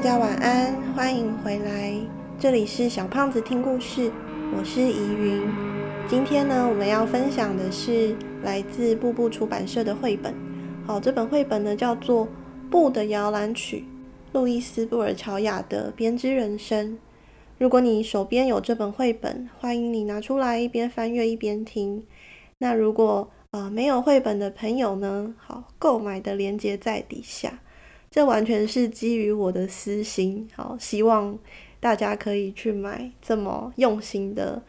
大家晚安，欢迎回来，这里是小胖子听故事，我是怡云。今天呢，我们要分享的是来自步步出版社的绘本。好，这本绘本呢叫做《步的摇篮曲》，路易斯·布尔乔亚的编织人生。如果你手边有这本绘本，欢迎你拿出来一边翻阅一边听。那如果呃没有绘本的朋友呢，好，购买的链接在底下。这完全是基于我的私心，好，希望大家可以去买这么用心的，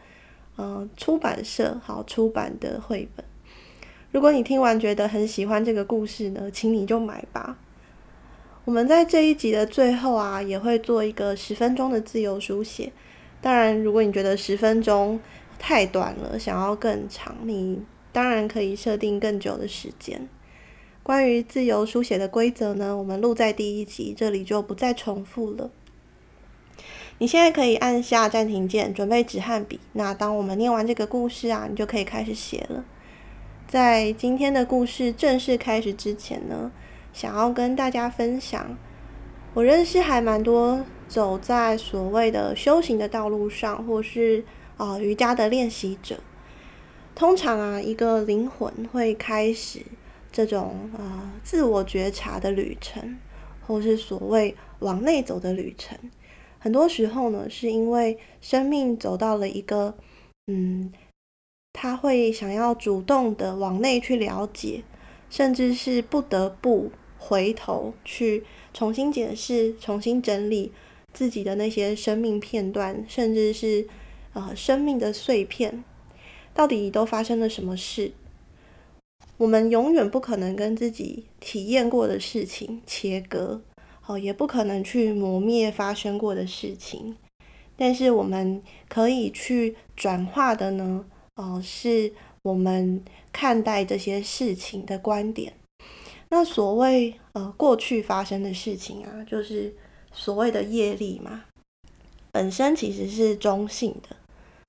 呃，出版社好出版的绘本。如果你听完觉得很喜欢这个故事呢，请你就买吧。我们在这一集的最后啊，也会做一个十分钟的自由书写。当然，如果你觉得十分钟太短了，想要更长，你当然可以设定更久的时间。关于自由书写的规则呢，我们录在第一集，这里就不再重复了。你现在可以按下暂停键，准备纸和笔。那当我们念完这个故事啊，你就可以开始写了。在今天的故事正式开始之前呢，想要跟大家分享，我认识还蛮多走在所谓的修行的道路上，或是啊、瑜伽的练习者。通常啊，一个灵魂会开始。这种呃自我觉察的旅程，或是所谓往内走的旅程，很多时候呢，是因为生命走到了一个嗯，他会想要主动的往内去了解，甚至是不得不回头去重新解释、重新整理自己的那些生命片段，甚至是呃生命的碎片，到底都发生了什么事？我们永远不可能跟自己体验过的事情切割，哦，也不可能去磨灭发生过的事情。但是我们可以去转化的呢，哦，是我们看待这些事情的观点。那所谓呃过去发生的事情啊，就是所谓的业力嘛，本身其实是中性的。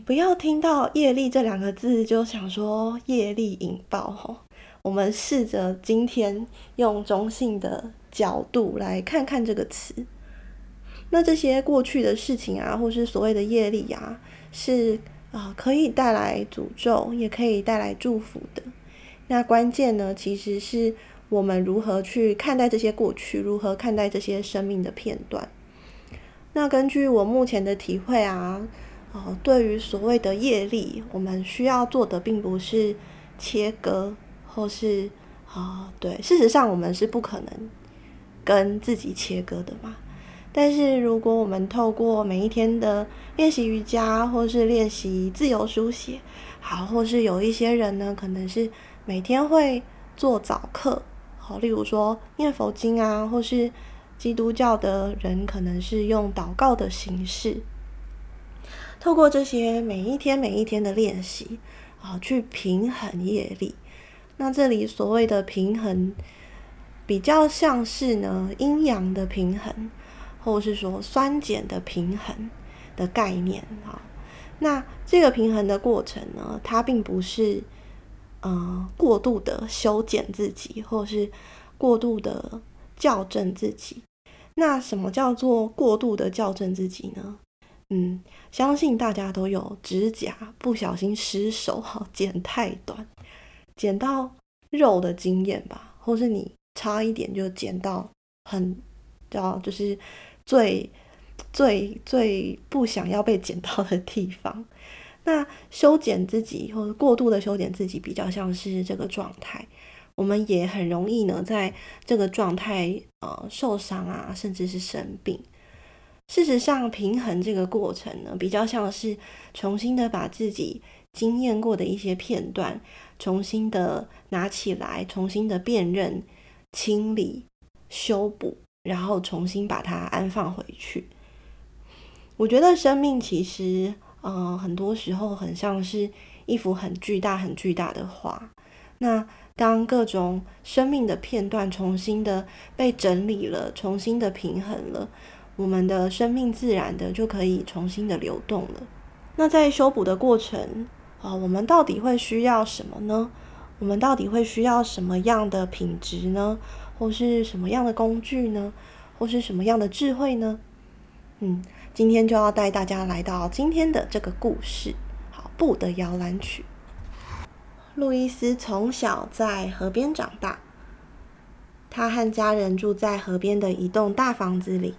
不要听到业力这两个字就想说业力引爆吼。我们试着今天用中性的角度来看看这个词。那这些过去的事情啊，或是所谓的业力啊，是啊、可以带来诅咒，也可以带来祝福的。那关键呢，其实是我们如何去看待这些过去，如何看待这些生命的片段。那根据我目前的体会啊，哦、呃，对于所谓的业力，我们需要做的并不是切割。或是啊，对，事实上我们是不可能跟自己切割的嘛。但是如果我们透过每一天的练习瑜伽，或是练习自由书写，好，或是有一些人呢，可能是每天会做早课，好，例如说念佛经啊，或是基督教的人可能是用祷告的形式，透过这些每一天每一天的练习，啊，去平衡业力。那这里所谓的平衡，比较像是呢阴阳的平衡，或是说酸碱的平衡的概念啊。那这个平衡的过程呢，它并不是呃过度的修剪自己，或是过度的校正自己。那什么叫做过度的校正自己呢？嗯，相信大家都有指甲不小心失手哈，剪太短。剪到肉的经验吧，或是你差一点就剪到很，叫就是最最最不想要被剪到的地方。那修剪自己或者过度的修剪自己，比较像是这个状态。我们也很容易呢，在这个状态呃受伤啊，甚至是生病。事实上，平衡这个过程呢，比较像是重新的把自己经验过的一些片段，重新的拿起来，重新的辨认、清理、修补，然后重新把它安放回去。我觉得生命其实，呃，很多时候很像是一幅很巨大、很巨大的画。那当各种生命的片段重新的被整理了，重新的平衡了，我们的生命自然的就可以重新的流动了。那在修补的过程，啊，我们到底会需要什么呢？我们到底会需要什么样的品质呢？或是什么样的工具呢？或是什么样的智慧呢？嗯，今天就要带大家来到今天的这个故事。好，布的摇篮曲。路易斯从小在河边长大，他和家人住在河边的一栋大房子里。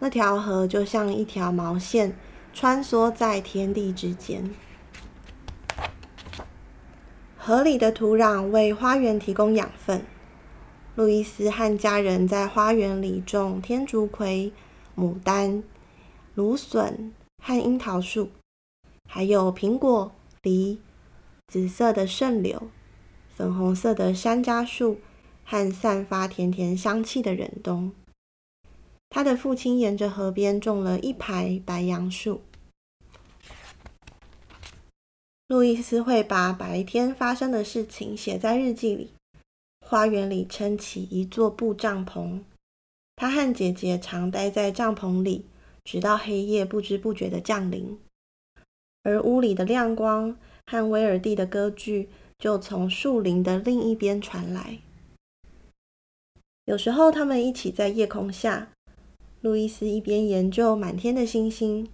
那条河就像一条毛线，穿梭在天地之间。河里的土壤为花园提供养分。路易斯和家人在花园里种天竺葵、牡丹、芦笋和樱桃树，还有苹果、梨、紫色的圣柳、粉红色的山楂树和散发甜甜香气的忍冬。他的父亲沿着河边种了一排白杨树。路易斯会把白天发生的事情写在日记里。花园里撑起一座布帐篷，他和姐姐常待在帐篷里，直到黑夜不知不觉的降临。而屋里的亮光和威尔第的歌剧就从树林的另一边传来。有时候，他们一起在夜空下。路易斯一边研究满天的星星，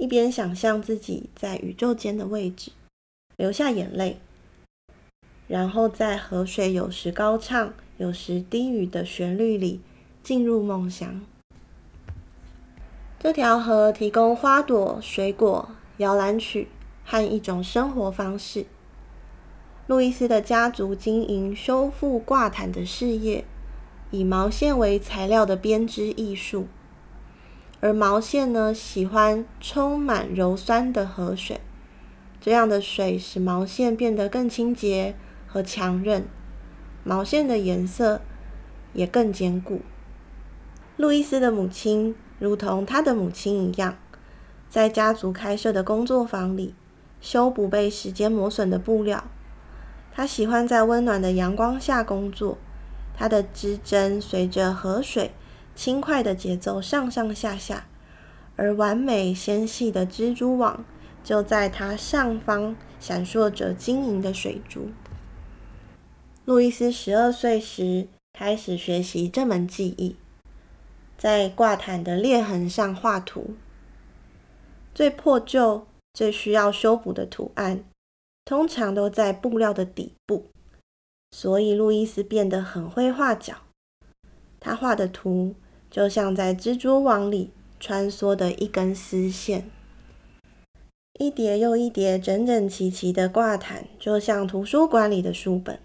一边想象自己在宇宙间的位置，流下眼泪，然后在河水有时高唱、有时低语的旋律里进入梦乡。这条河提供花朵、水果、摇篮曲和一种生活方式。路易斯的家族经营修复挂毯的事业。以毛线为材料的编织艺术，而毛线呢，喜欢充满柔酸的河水，这样的水使毛线变得更清洁和强韧，毛线的颜色也更坚固。路易斯的母亲如同他的母亲一样，在家族开设的工作坊里修补被时间磨损的布料。他喜欢在温暖的阳光下工作。它的织针随着河水轻快的节奏上上下下，而完美纤细的蜘蛛网就在它上方闪烁着晶莹的水珠。路易斯十二岁时开始学习这门技艺，在挂毯的裂痕上画图。最破旧、最需要修补的图案，通常都在布料的底部。所以，路易斯变得很会画脚。他画的图就像在蜘蛛网里穿梭的一根丝线，一叠又一叠整整齐齐的挂毯，就像图书馆里的书本。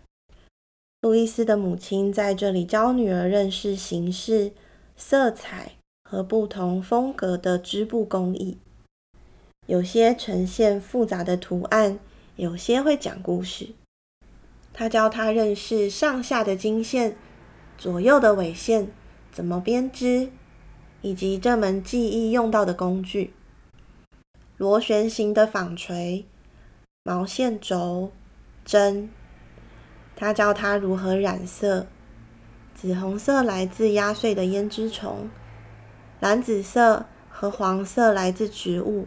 路易斯的母亲在这里教女儿认识形式、色彩和不同风格的织布工艺。有些呈现复杂的图案，有些会讲故事。他教他认识上下的经线、左右的纬线怎么编织，以及这门技艺用到的工具：螺旋形的纺锤、毛线轴、针。他教他如何染色：紫红色来自压碎的胭脂虫，蓝紫色和黄色来自植物，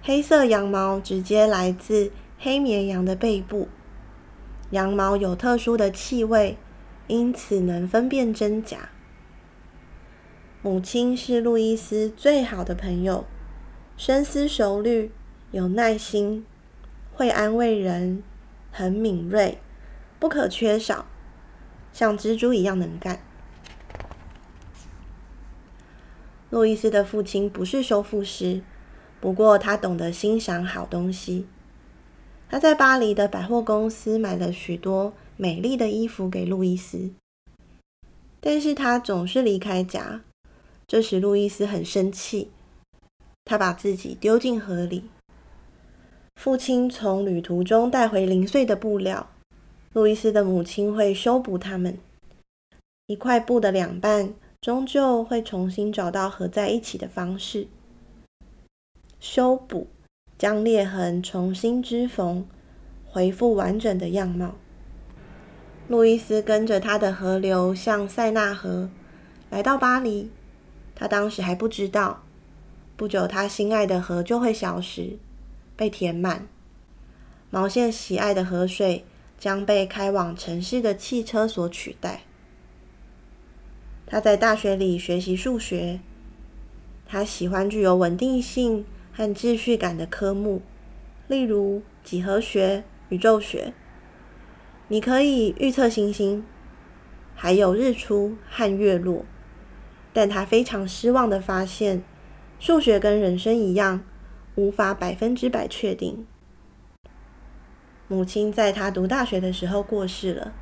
黑色羊毛直接来自黑绵羊的背部。羊毛有特殊的气味，因此能分辨真假。母亲是路易斯最好的朋友，深思熟虑，有耐心，会安慰人，很敏锐，不可缺少，像蜘蛛一样能干。路易斯的父亲不是修复师，不过他懂得欣赏好东西。他在巴黎的百货公司买了许多美丽的衣服给路易斯，但是他总是离开家，这时路易斯很生气。他把自己丢进河里。父亲从旅途中带回零碎的布料，路易斯的母亲会修补它们。一块布的两半终究会重新找到合在一起的方式。修补。将裂痕重新织缝，恢复完整的样貌。路易斯跟着他的河流向塞纳河，来到巴黎。他当时还不知道，不久他心爱的河就会消失，被填满。毛线喜爱的河水将被开往城市的汽车所取代。他在大学里学习数学，他喜欢具有稳定性和秩序感的科目，例如几何学、宇宙学。你可以预测星星，还有日出和月落。但他非常失望地发现，数学跟人生一样，无法百分之百确定。母亲在他读大学的时候过世了，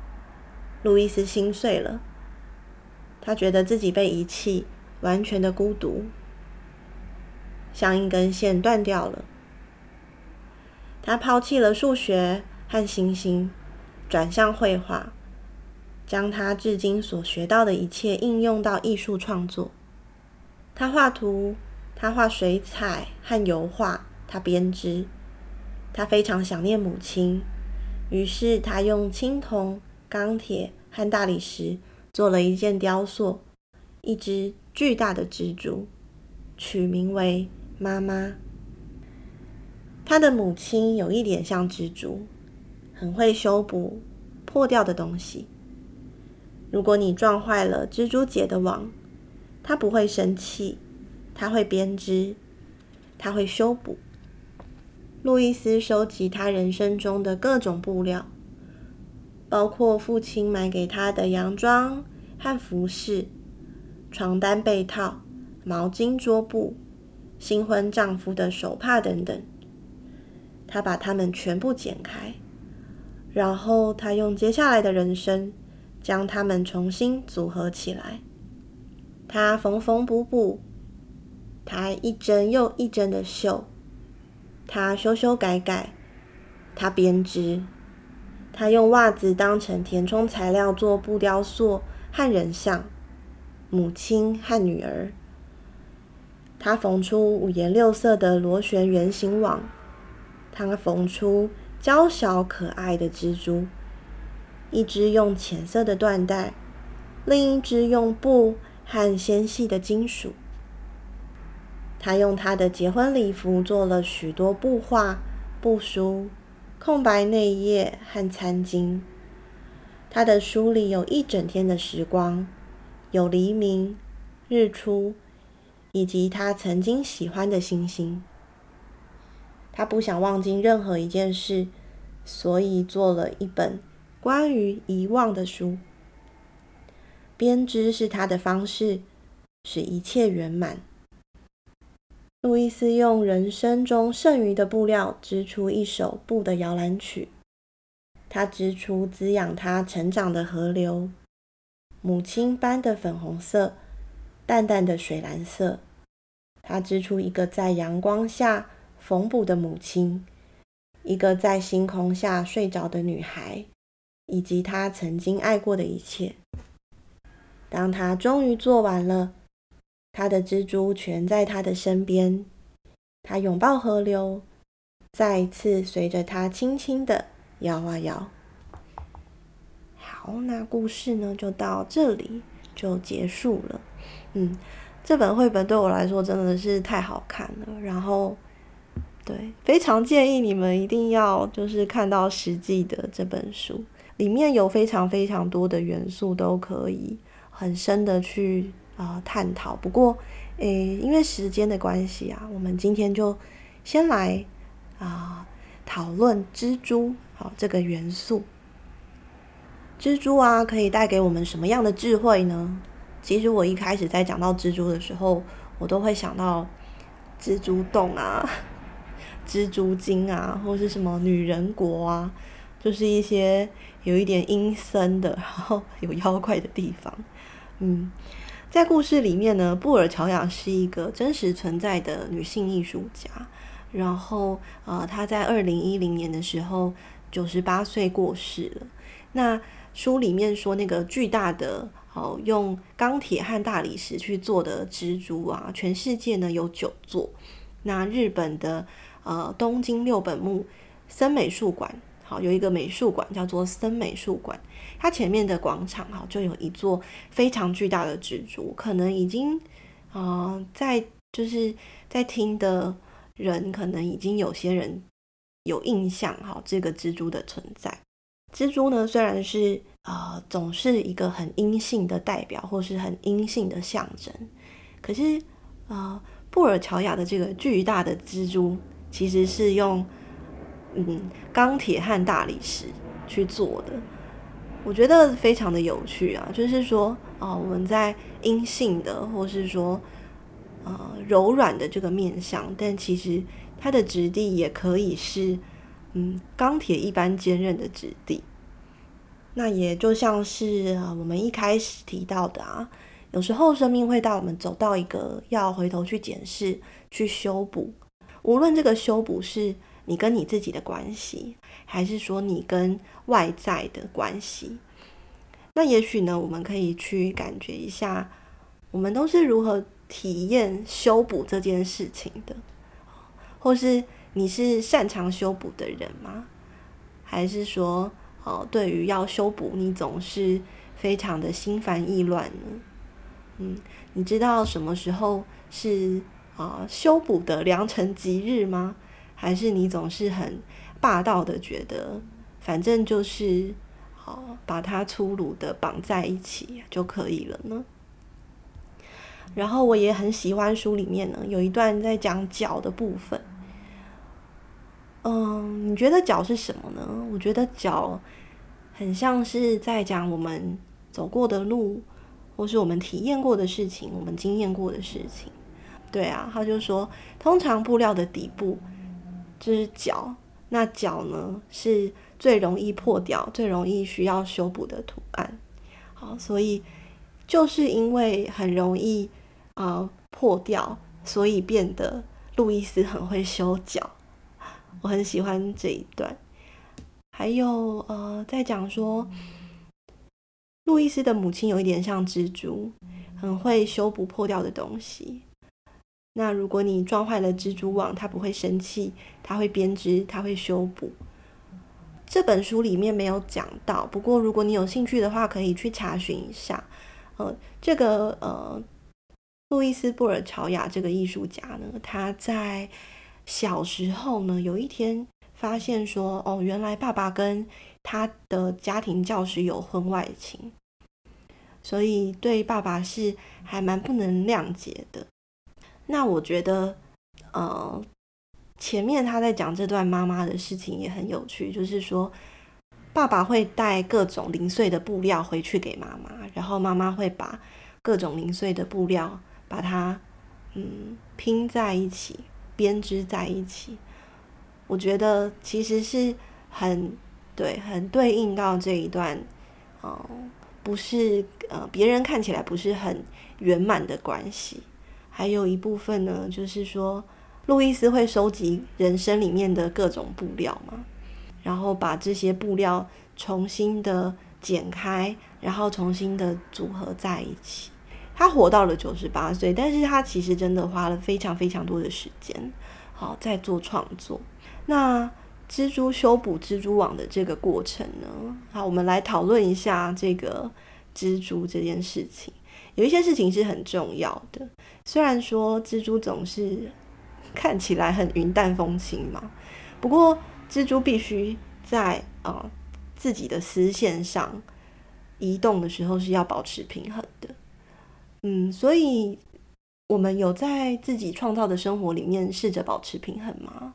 路易斯心碎了。他觉得自己被遗弃，完全的孤独，像一根线断掉了。他抛弃了数学和星星，转向绘画，将他至今所学到的一切应用到艺术创作。他画图，他画水彩和油画，他编织。他非常想念母亲，于是他用青铜、钢铁和大理石做了一件雕塑，一只巨大的蜘蛛，取名为妈妈。他的母亲有一点像蜘蛛，很会修补破掉的东西。如果你撞坏了蜘蛛结的网，他不会生气，他会编织，他会修补。路易斯收集他人生中的各种布料，包括父亲买给他的洋装和服饰、床单被套、毛巾桌布、新婚丈夫的手帕等等。他把它们全部剪开，然后他用接下来的人生将它们重新组合起来。他缝缝补补，他一针又一针的绣。他修修改改，他编织，他用袜子当成填充材料做布雕塑和人像，母亲和女儿。他缝出五颜六色的螺旋圆形网，他缝出娇小可爱的蜘蛛，一只用浅色的缎带，另一只用布和纤细的金属。他用他的结婚礼服做了许多布画、布书、空白内页和餐巾。他的书里有一整天的时光，有黎明、日出，以及他曾经喜欢的星星。他不想忘记任何一件事，所以做了一本关于遗忘的书。编织是他的方式，使一切圆满。路易斯用人生中剩余的布料织出一首布的摇篮曲。他织出滋养他成长的河流，母亲般的粉红色，淡淡的水蓝色。他织出一个在阳光下缝补的母亲，一个在星空下睡着的女孩，以及他曾经爱过的一切。当他终于做完了。他的蜘蛛全在他的身边，他拥抱河流，再一次随着他轻轻的摇啊摇。好，那故事呢就到这里就结束了。嗯，这本绘本对我来说真的是太好看了，然后对，非常建议你们一定要就是看到实际的这本书，里面有非常非常多的元素都可以很深的去。啊、探讨。不过，诶，因为时间的关系啊，我们今天就先来啊、讨论蜘蛛好这个元素。蜘蛛啊，可以带给我们什么样的智慧呢？其实我一开始在讲到蜘蛛的时候，我都会想到蜘蛛洞啊、蜘蛛精啊，或是什么女人国啊，就是一些有一点阴森的，然后有妖怪的地方。嗯。在故事里面呢，布尔乔亚是一个真实存在的女性艺术家。然后，呃，她在二零一零年的时候，九十八岁过世了。那书里面说，那个巨大的，哦，用钢铁和大理石去做的蜘蛛啊，全世界呢有九座。那日本的，呃，东京六本木森美术馆。好，有一个美术馆叫做森美术馆，它前面的广场哈就有一座非常巨大的蜘蛛，可能已经啊、在就是在听的人，可能已经有些人有印象哈，这个蜘蛛的存在。蜘蛛呢虽然是啊、呃，总是一个很阴性的代表，或是很阴性的象征。可是啊、布尔乔亚的这个巨大的蜘蛛，其实是用嗯钢铁和大理石去做的。我觉得非常的有趣啊，就是说啊、我们在阴性的，或是说呃柔软的这个面相，但其实它的质地也可以是嗯钢铁一般坚韧的质地。那也就像是啊，我们一开始提到的啊，有时候生命会带我们走到一个要回头去检视、去修补。无论这个修补是你跟你自己的关系，还是说你跟外在的关系，那也许呢，我们可以去感觉一下，我们都是如何体验修补这件事情的，或是你是擅长修补的人吗？还是说，哦，对于要修补，你总是非常的心烦意乱呢。嗯，你知道什么时候是啊修补的良辰吉日吗？还是你总是很霸道的觉得，反正就是好把它粗鲁的绑在一起就可以了呢？然后我也很喜欢书里面呢有一段在讲脚的部分。嗯，你觉得脚是什么呢？我觉得脚很像是在讲我们走过的路，或是我们体验过的事情，我们经验过的事情。对啊，他就说，通常布料的底部就是脚，那脚呢是最容易破掉、最容易需要修补的图案。好，所以就是因为很容易啊、破掉，所以变得路易斯很会修脚。我很喜欢这一段，还有呃，在讲说，路易斯的母亲有一点像蜘蛛，很会修补破掉的东西。那如果你撞坏了蜘蛛网，他不会生气，他会编织，他会修补。这本书里面没有讲到，不过如果你有兴趣的话，可以去查询一下。呃，这个呃，路易斯·布尔乔亚这个艺术家呢，他在。小时候呢，有一天发现说，哦，原来爸爸跟他的家庭教师有婚外情，所以对爸爸是还蛮不能谅解的。那我觉得，呃，前面他在讲这段妈妈的事情也很有趣，就是说，爸爸会带各种零碎的布料回去给妈妈，然后妈妈会把各种零碎的布料把它嗯拼在一起。编织在一起，我觉得其实是很对，很对应到这一段，哦、呃，不是呃，别人看起来不是很圆满的关系。还有一部分呢，就是说，路易斯会收集人生里面的各种布料嘛，然后把这些布料重新的剪开，然后重新的组合在一起。他活到了九十八岁，但是他其实真的花了非常非常多的时间，好在做创作。那蜘蛛修补蜘蛛网的这个过程呢？好，我们来讨论一下这个蜘蛛这件事情。有一些事情是很重要的，虽然说蜘蛛总是看起来很云淡风轻嘛，不过蜘蛛必须在啊、自己的丝线上移动的时候是要保持平衡的。嗯，所以我们有在自己创造的生活里面试着保持平衡吗？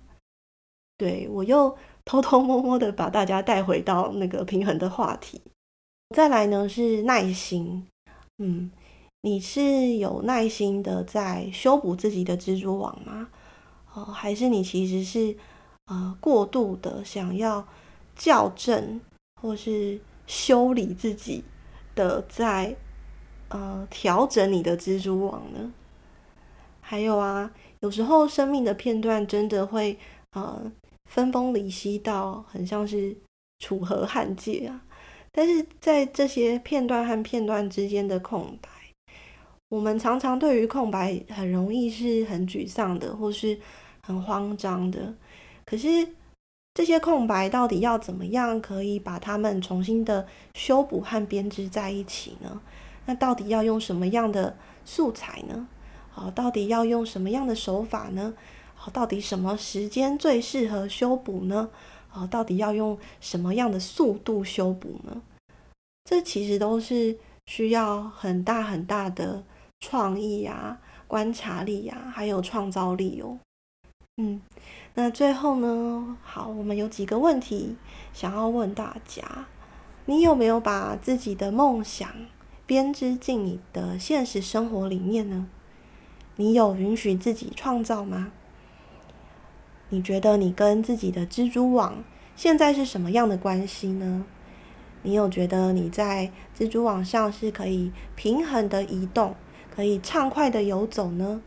对，我又偷偷摸摸的把大家带回到那个平衡的话题。再来呢是耐心，嗯，你是有耐心的在修补自己的蜘蛛网吗？哦，还是你其实是呃过度的想要校正或是修理自己的在。呃，调整你的蜘蛛网呢？还有啊，有时候生命的片段真的会呃分崩离析到很像是楚河汉界啊。但是在这些片段和片段之间的空白，我们常常对于空白很容易是很沮丧的，或是很慌张的。可是这些空白到底要怎么样可以把它们重新的修补和编织在一起呢？那到底要用什么样的素材呢？好，到底要用什么样的手法呢？好，到底什么时间最适合修补呢？好，到底要用什么样的速度修补呢？这其实都是需要很大很大的创意啊、观察力啊，还有创造力哦。嗯，那最后呢，好，我们有几个问题想要问大家：你有没有把自己的梦想编织进你的现实生活里面呢？你有允许自己创造吗？你觉得你跟自己的蜘蛛网现在是什么样的关系呢？你有觉得你在蜘蛛网上是可以平衡的移动，可以畅快的游走呢？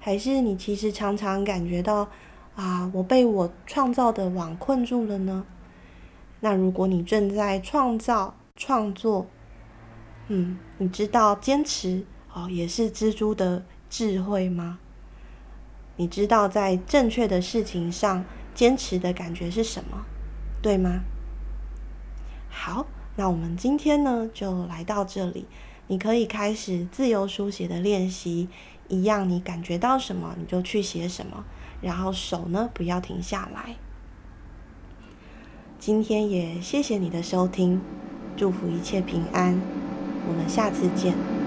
还是你其实常常感觉到啊，我被我创造的网困住了呢？那如果你正在创造、创作，嗯，你知道坚持哦，也是蜘蛛的智慧吗？你知道在正确的事情上坚持的感觉是什么，对吗？好，那我们今天呢就来到这里，你可以开始自由书写的练习，一样你感觉到什么你就去写什么，然后手呢不要停下来。今天也谢谢你的收听，祝福一切平安，我们下次见。